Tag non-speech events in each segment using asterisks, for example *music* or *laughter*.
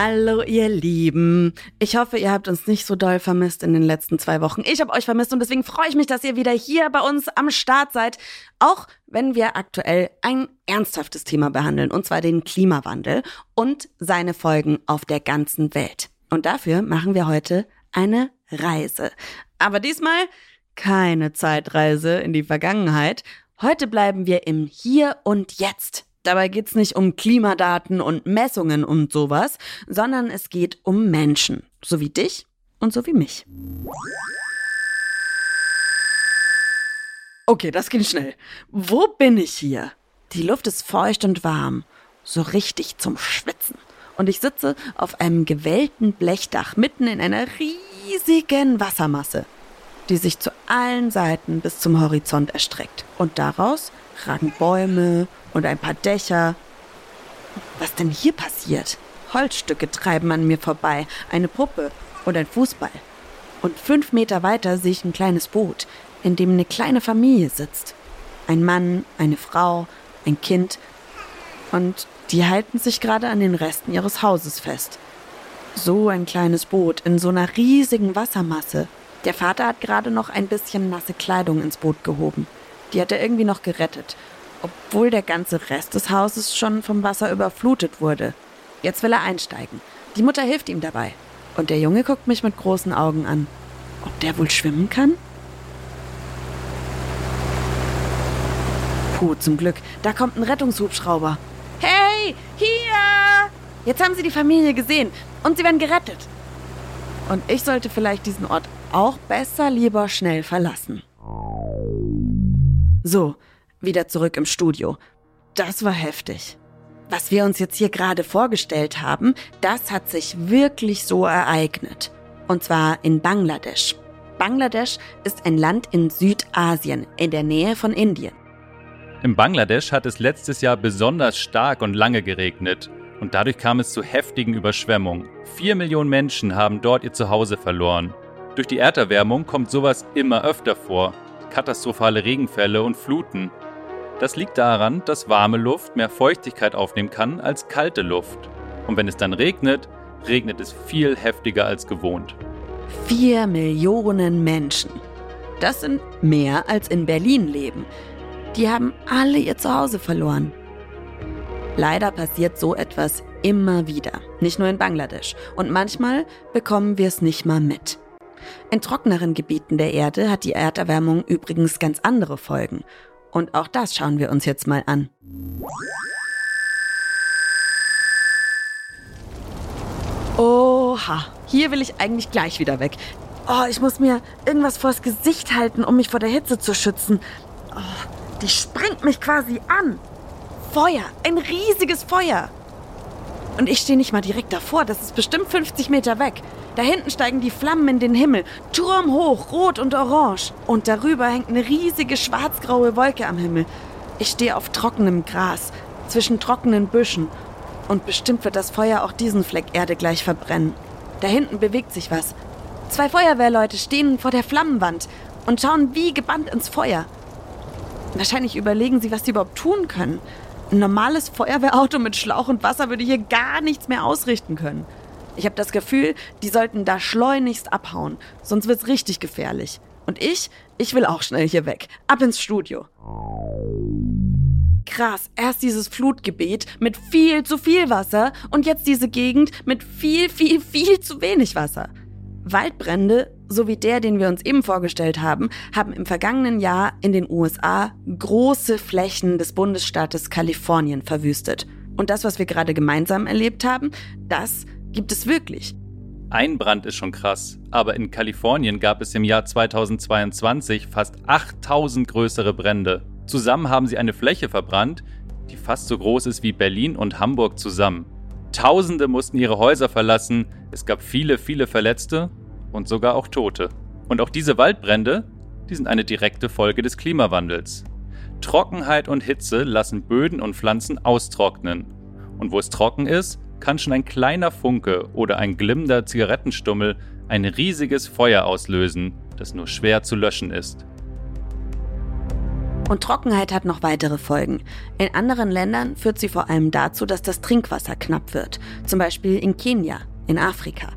Hallo ihr Lieben. Ich hoffe, ihr habt uns nicht so doll vermisst in den letzten zwei Wochen. Ich habe euch vermisst und deswegen freue ich mich, dass ihr wieder hier bei uns am Start seid. Auch wenn wir aktuell ein ernsthaftes Thema behandeln, und zwar den Klimawandel und seine Folgen auf der ganzen Welt. Und dafür machen wir heute eine Reise. Aber diesmal keine Zeitreise in die Vergangenheit. Heute bleiben wir im Hier und Jetzt. Dabei geht's nicht um Klimadaten und Messungen und sowas, sondern es geht um Menschen, so wie dich und so wie mich. Okay, das ging schnell. Wo bin ich hier? Die Luft ist feucht und warm, so richtig zum Schwitzen. Und ich sitze auf einem gewellten Blechdach mitten in einer riesigen Wassermasse, die sich zu allen Seiten bis zum Horizont erstreckt. Und daraus ragen Bäume und ein paar Dächer. Was denn hier passiert? Holzstücke treiben an mir vorbei, eine Puppe und ein Fußball. Und fünf Meter weiter sehe ich ein kleines Boot, in dem eine kleine Familie sitzt. Ein Mann, eine Frau, ein Kind. Und die halten sich gerade an den Resten ihres Hauses fest. So ein kleines Boot in so einer riesigen Wassermasse. Der Vater hat gerade noch ein bisschen nasse Kleidung ins Boot gehoben. Die hat er irgendwie noch gerettet, obwohl der ganze Rest des Hauses schon vom Wasser überflutet wurde. Jetzt will er einsteigen. Die Mutter hilft ihm dabei. Und der Junge guckt mich mit großen Augen an. Ob der wohl schwimmen kann? Puh, zum Glück. Da kommt ein Rettungshubschrauber. Hey, hier! Jetzt haben sie die Familie gesehen und sie werden gerettet. Und ich sollte vielleicht diesen Ort auch besser lieber schnell verlassen. So, wieder zurück im Studio. Das war heftig. Was wir uns jetzt hier gerade vorgestellt haben, das hat sich wirklich so ereignet. Und zwar in Bangladesch. Bangladesch ist ein Land in Südasien, in der Nähe von Indien. In Bangladesch hat es letztes Jahr besonders stark und lange geregnet und dadurch kam es zu heftigen Überschwemmungen. Vier Millionen Menschen haben dort ihr Zuhause verloren. Durch die Erderwärmung kommt sowas immer öfter vor. Katastrophale Regenfälle und Fluten. Das liegt daran, dass warme Luft mehr Feuchtigkeit aufnehmen kann als kalte Luft. Und wenn es dann regnet, regnet es viel heftiger als gewohnt. Vier Millionen Menschen. Das sind mehr als in Berlin leben. Die haben alle ihr Zuhause verloren. Leider passiert so etwas immer wieder, nicht nur in Bangladesch. Und manchmal bekommen wir es nicht mal mit. In trockeneren Gebieten der Erde hat die Erderwärmung übrigens ganz andere Folgen. Und auch das schauen wir uns jetzt mal an. Oha, hier will ich eigentlich gleich wieder weg. Oh, ich muss mir irgendwas vors Gesicht halten, um mich vor der Hitze zu schützen. Oh, die springt mich quasi an. Feuer, ein riesiges Feuer. Und ich stehe nicht mal direkt davor, das ist bestimmt 50 Meter weg. Da hinten steigen die Flammen in den Himmel, turmhoch, rot und orange. Und darüber hängt eine riesige schwarzgraue Wolke am Himmel. Ich stehe auf trockenem Gras, zwischen trockenen Büschen. Und bestimmt wird das Feuer auch diesen Fleck Erde gleich verbrennen. Da hinten bewegt sich was. Zwei Feuerwehrleute stehen vor der Flammenwand und schauen wie gebannt ins Feuer. Wahrscheinlich überlegen sie, was sie überhaupt tun können. Ein normales Feuerwehrauto mit Schlauch und Wasser würde hier gar nichts mehr ausrichten können. Ich habe das Gefühl, die sollten da schleunigst abhauen, sonst wird's richtig gefährlich. Und ich, ich will auch schnell hier weg. Ab ins Studio. Krass, erst dieses Flutgebiet mit viel zu viel Wasser und jetzt diese Gegend mit viel, viel, viel zu wenig Wasser. Waldbrände, so wie der, den wir uns eben vorgestellt haben, haben im vergangenen Jahr in den USA große Flächen des Bundesstaates Kalifornien verwüstet. Und das, was wir gerade gemeinsam erlebt haben, das gibt es wirklich. Ein Brand ist schon krass, aber in Kalifornien gab es im Jahr 2022 fast 8000 größere Brände. Zusammen haben sie eine Fläche verbrannt, die fast so groß ist wie Berlin und Hamburg zusammen. Tausende mussten ihre Häuser verlassen, es gab viele, viele Verletzte und sogar auch Tote. Und auch diese Waldbrände, die sind eine direkte Folge des Klimawandels. Trockenheit und Hitze lassen Böden und Pflanzen austrocknen. Und wo es trocken ist, kann schon ein kleiner Funke oder ein glimmender Zigarettenstummel ein riesiges Feuer auslösen, das nur schwer zu löschen ist. Und Trockenheit hat noch weitere Folgen. In anderen Ländern führt sie vor allem dazu, dass das Trinkwasser knapp wird. Zum Beispiel in Kenia, in Afrika.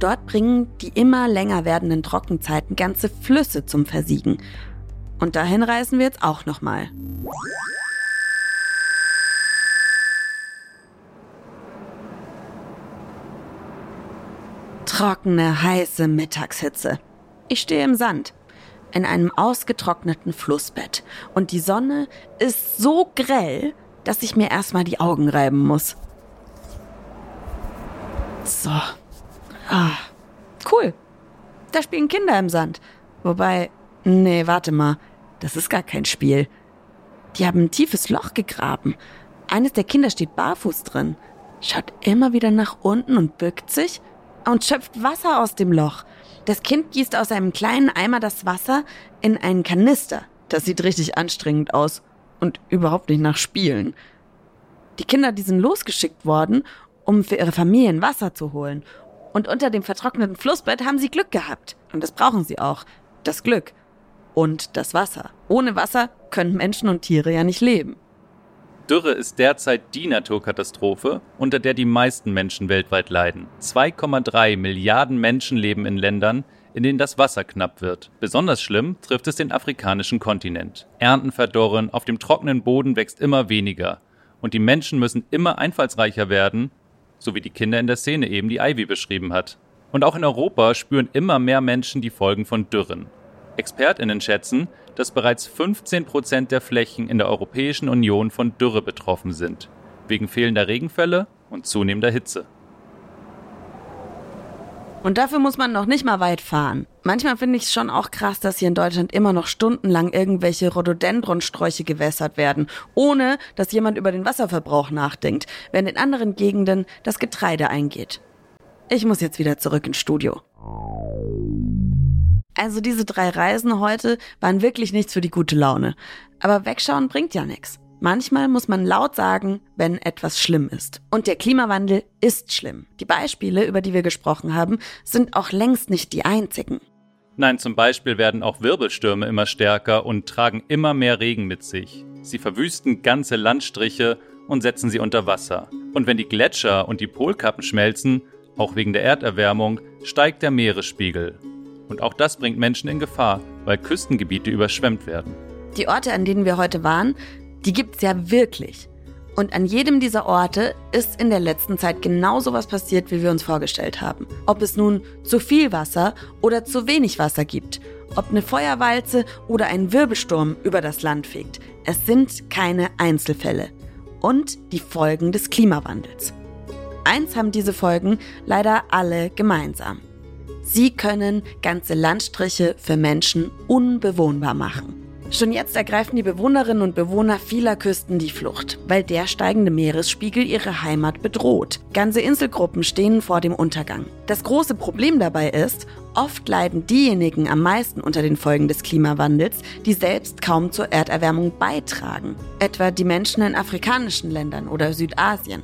Dort bringen die immer länger werdenden Trockenzeiten ganze Flüsse zum Versiegen. Und dahin reisen wir jetzt auch nochmal. Trockene, heiße Mittagshitze. Ich stehe im Sand, in einem ausgetrockneten Flussbett. Und die Sonne ist so grell, dass ich mir erstmal die Augen reiben muss. So. Ah, cool. Da spielen Kinder im Sand. Wobei, nee, warte mal. Das ist gar kein Spiel. Die haben ein tiefes Loch gegraben. Eines der Kinder steht barfuß drin, schaut immer wieder nach unten und bückt sich und schöpft Wasser aus dem Loch. Das Kind gießt aus einem kleinen Eimer das Wasser in einen Kanister. Das sieht richtig anstrengend aus und überhaupt nicht nach Spielen. Die Kinder, die sind losgeschickt worden, um für ihre Familien Wasser zu holen. Und unter dem vertrockneten Flussbett haben sie Glück gehabt. Und das brauchen sie auch. Das Glück und das Wasser. Ohne Wasser können Menschen und Tiere ja nicht leben. Dürre ist derzeit die Naturkatastrophe, unter der die meisten Menschen weltweit leiden. 2,3 Milliarden Menschen leben in Ländern, in denen das Wasser knapp wird. Besonders schlimm trifft es den afrikanischen Kontinent. Ernten verdorren, auf dem trockenen Boden wächst immer weniger. Und die Menschen müssen immer einfallsreicher werden, so wie die Kinder in der Szene eben die Ivy beschrieben hat. Und auch in Europa spüren immer mehr Menschen die Folgen von Dürren. ExpertInnen schätzen, dass bereits 15 Prozent der Flächen in der Europäischen Union von Dürre betroffen sind, wegen fehlender Regenfälle und zunehmender Hitze. Und dafür muss man noch nicht mal weit fahren. Manchmal finde ich es schon auch krass, dass hier in Deutschland immer noch stundenlang irgendwelche Rhododendronsträuche gewässert werden, ohne dass jemand über den Wasserverbrauch nachdenkt, während in anderen Gegenden das Getreide eingeht. Ich muss jetzt wieder zurück ins Studio. Also diese drei Reisen heute waren wirklich nichts für die gute Laune. Aber wegschauen bringt ja nichts. Manchmal muss man laut sagen, wenn etwas schlimm ist. Und der Klimawandel ist schlimm. Die Beispiele, über die wir gesprochen haben, sind auch längst nicht die einzigen. Nein, zum Beispiel werden auch Wirbelstürme immer stärker und tragen immer mehr Regen mit sich. Sie verwüsten ganze Landstriche und setzen sie unter Wasser. Und wenn die Gletscher und die Polkappen schmelzen, auch wegen der Erderwärmung, steigt der Meeresspiegel. Und auch das bringt Menschen in Gefahr, weil Küstengebiete überschwemmt werden. Die Orte, an denen wir heute waren, die gibt's ja wirklich. Und an jedem dieser Orte ist in der letzten Zeit genau so was passiert, wie wir uns vorgestellt haben. Ob es nun zu viel Wasser oder zu wenig Wasser gibt, ob eine Feuerwalze oder ein Wirbelsturm über das Land fegt. Es sind keine Einzelfälle. Und die Folgen des Klimawandels. Eins haben diese Folgen leider alle gemeinsam. Sie können ganze Landstriche für Menschen unbewohnbar machen. Schon jetzt ergreifen die Bewohnerinnen und Bewohner vieler Küsten die Flucht, weil der steigende Meeresspiegel ihre Heimat bedroht. Ganze Inselgruppen stehen vor dem Untergang. Das große Problem dabei ist, oft leiden diejenigen am meisten unter den Folgen des Klimawandels, die selbst kaum zur Erderwärmung beitragen, etwa die Menschen in afrikanischen Ländern oder Südasien.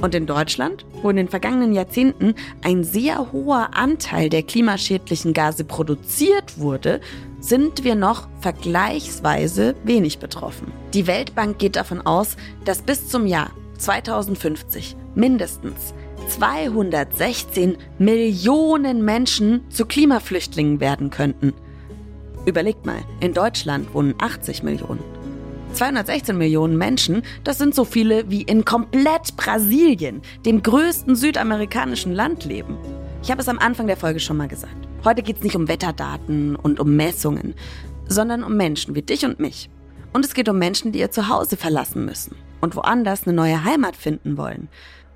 Und in Deutschland, wo in den vergangenen Jahrzehnten ein sehr hoher Anteil der klimaschädlichen Gase produziert wurde, sind wir noch vergleichsweise wenig betroffen. Die Weltbank geht davon aus, dass bis zum Jahr 2050 mindestens 216 Millionen Menschen zu Klimaflüchtlingen werden könnten. Überlegt mal, in Deutschland wohnen 80 Millionen. 216 Millionen Menschen, das sind so viele wie in komplett Brasilien, dem größten südamerikanischen Land leben. Ich habe es am Anfang der Folge schon mal gesagt. Heute geht es nicht um Wetterdaten und um Messungen, sondern um Menschen wie dich und mich. Und es geht um Menschen, die ihr Zuhause verlassen müssen und woanders eine neue Heimat finden wollen.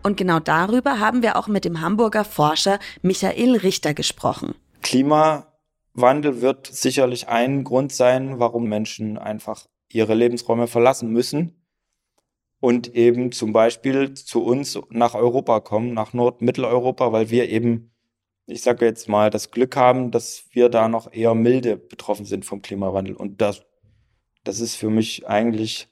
Und genau darüber haben wir auch mit dem Hamburger Forscher Michael Richter gesprochen. Klimawandel wird sicherlich ein Grund sein, warum Menschen einfach ihre Lebensräume verlassen müssen und eben zum Beispiel zu uns nach Europa kommen, nach Nord-Mitteleuropa, weil wir eben ich sage jetzt mal, das Glück haben, dass wir da noch eher milde betroffen sind vom Klimawandel. Und das, das ist für mich eigentlich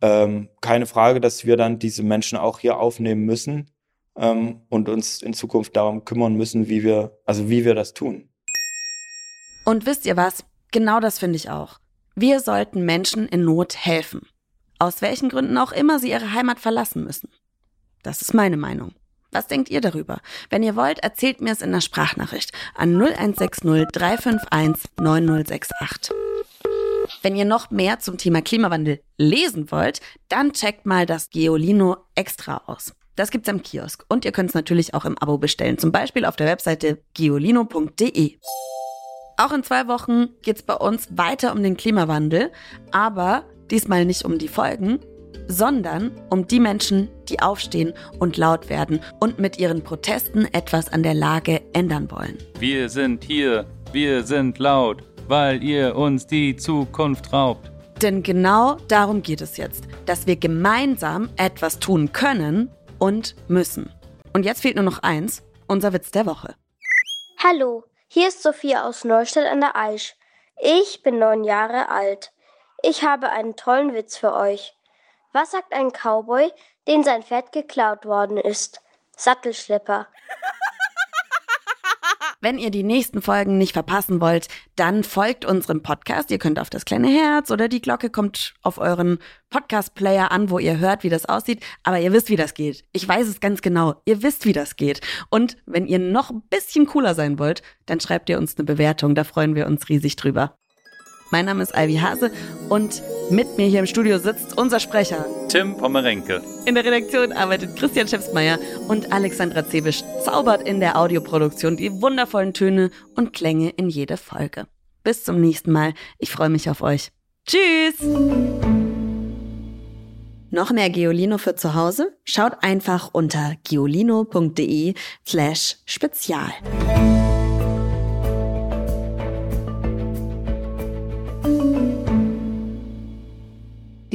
ähm, keine Frage, dass wir dann diese Menschen auch hier aufnehmen müssen ähm, und uns in Zukunft darum kümmern müssen, wie wir, also wie wir das tun. Und wisst ihr was? Genau das finde ich auch. Wir sollten Menschen in Not helfen. Aus welchen Gründen auch immer sie ihre Heimat verlassen müssen. Das ist meine Meinung. Was denkt ihr darüber? Wenn ihr wollt, erzählt mir es in der Sprachnachricht an 0160 351 9068. Wenn ihr noch mehr zum Thema Klimawandel lesen wollt, dann checkt mal das Geolino Extra aus. Das gibt's am Kiosk und ihr könnt es natürlich auch im Abo bestellen, zum Beispiel auf der Webseite geolino.de. Auch in zwei Wochen geht's bei uns weiter um den Klimawandel, aber diesmal nicht um die Folgen, sondern um die Menschen, die aufstehen und laut werden und mit ihren Protesten etwas an der Lage ändern wollen. Wir sind hier, wir sind laut, weil ihr uns die Zukunft raubt. Denn genau darum geht es jetzt, dass wir gemeinsam etwas tun können und müssen. Und jetzt fehlt nur noch eins, unser Witz der Woche. Hallo, hier ist Sophia aus Neustadt an der Aisch. Ich bin neun Jahre alt. Ich habe einen tollen Witz für euch. Was sagt ein Cowboy, dem sein Pferd geklaut worden ist? Sattelschlepper. *laughs* Wenn ihr die nächsten Folgen nicht verpassen wollt, dann folgt unserem Podcast. Ihr könnt auf das kleine Herz oder die Glocke kommt auf euren Podcast-Player an, wo ihr hört, wie das aussieht. Aber ihr wisst, wie das geht. Ich weiß es ganz genau. Ihr wisst, wie das geht. Und wenn ihr noch ein bisschen cooler sein wollt, dann schreibt ihr uns eine Bewertung. Da freuen wir uns riesig drüber. Mein Name ist Ivy Hase und mit mir hier im Studio sitzt unser Sprecher. Tim Pommerenke. In der Redaktion arbeitet Christian Schäfsmeier und Alexandra Zebisch zaubert in der Audioproduktion die wundervollen Töne und Klänge in jede Folge. Bis zum nächsten Mal. Ich freue mich auf euch. Tschüss! Noch mehr Geolino für zu Hause? Schaut einfach unter geolino.de slash spezial.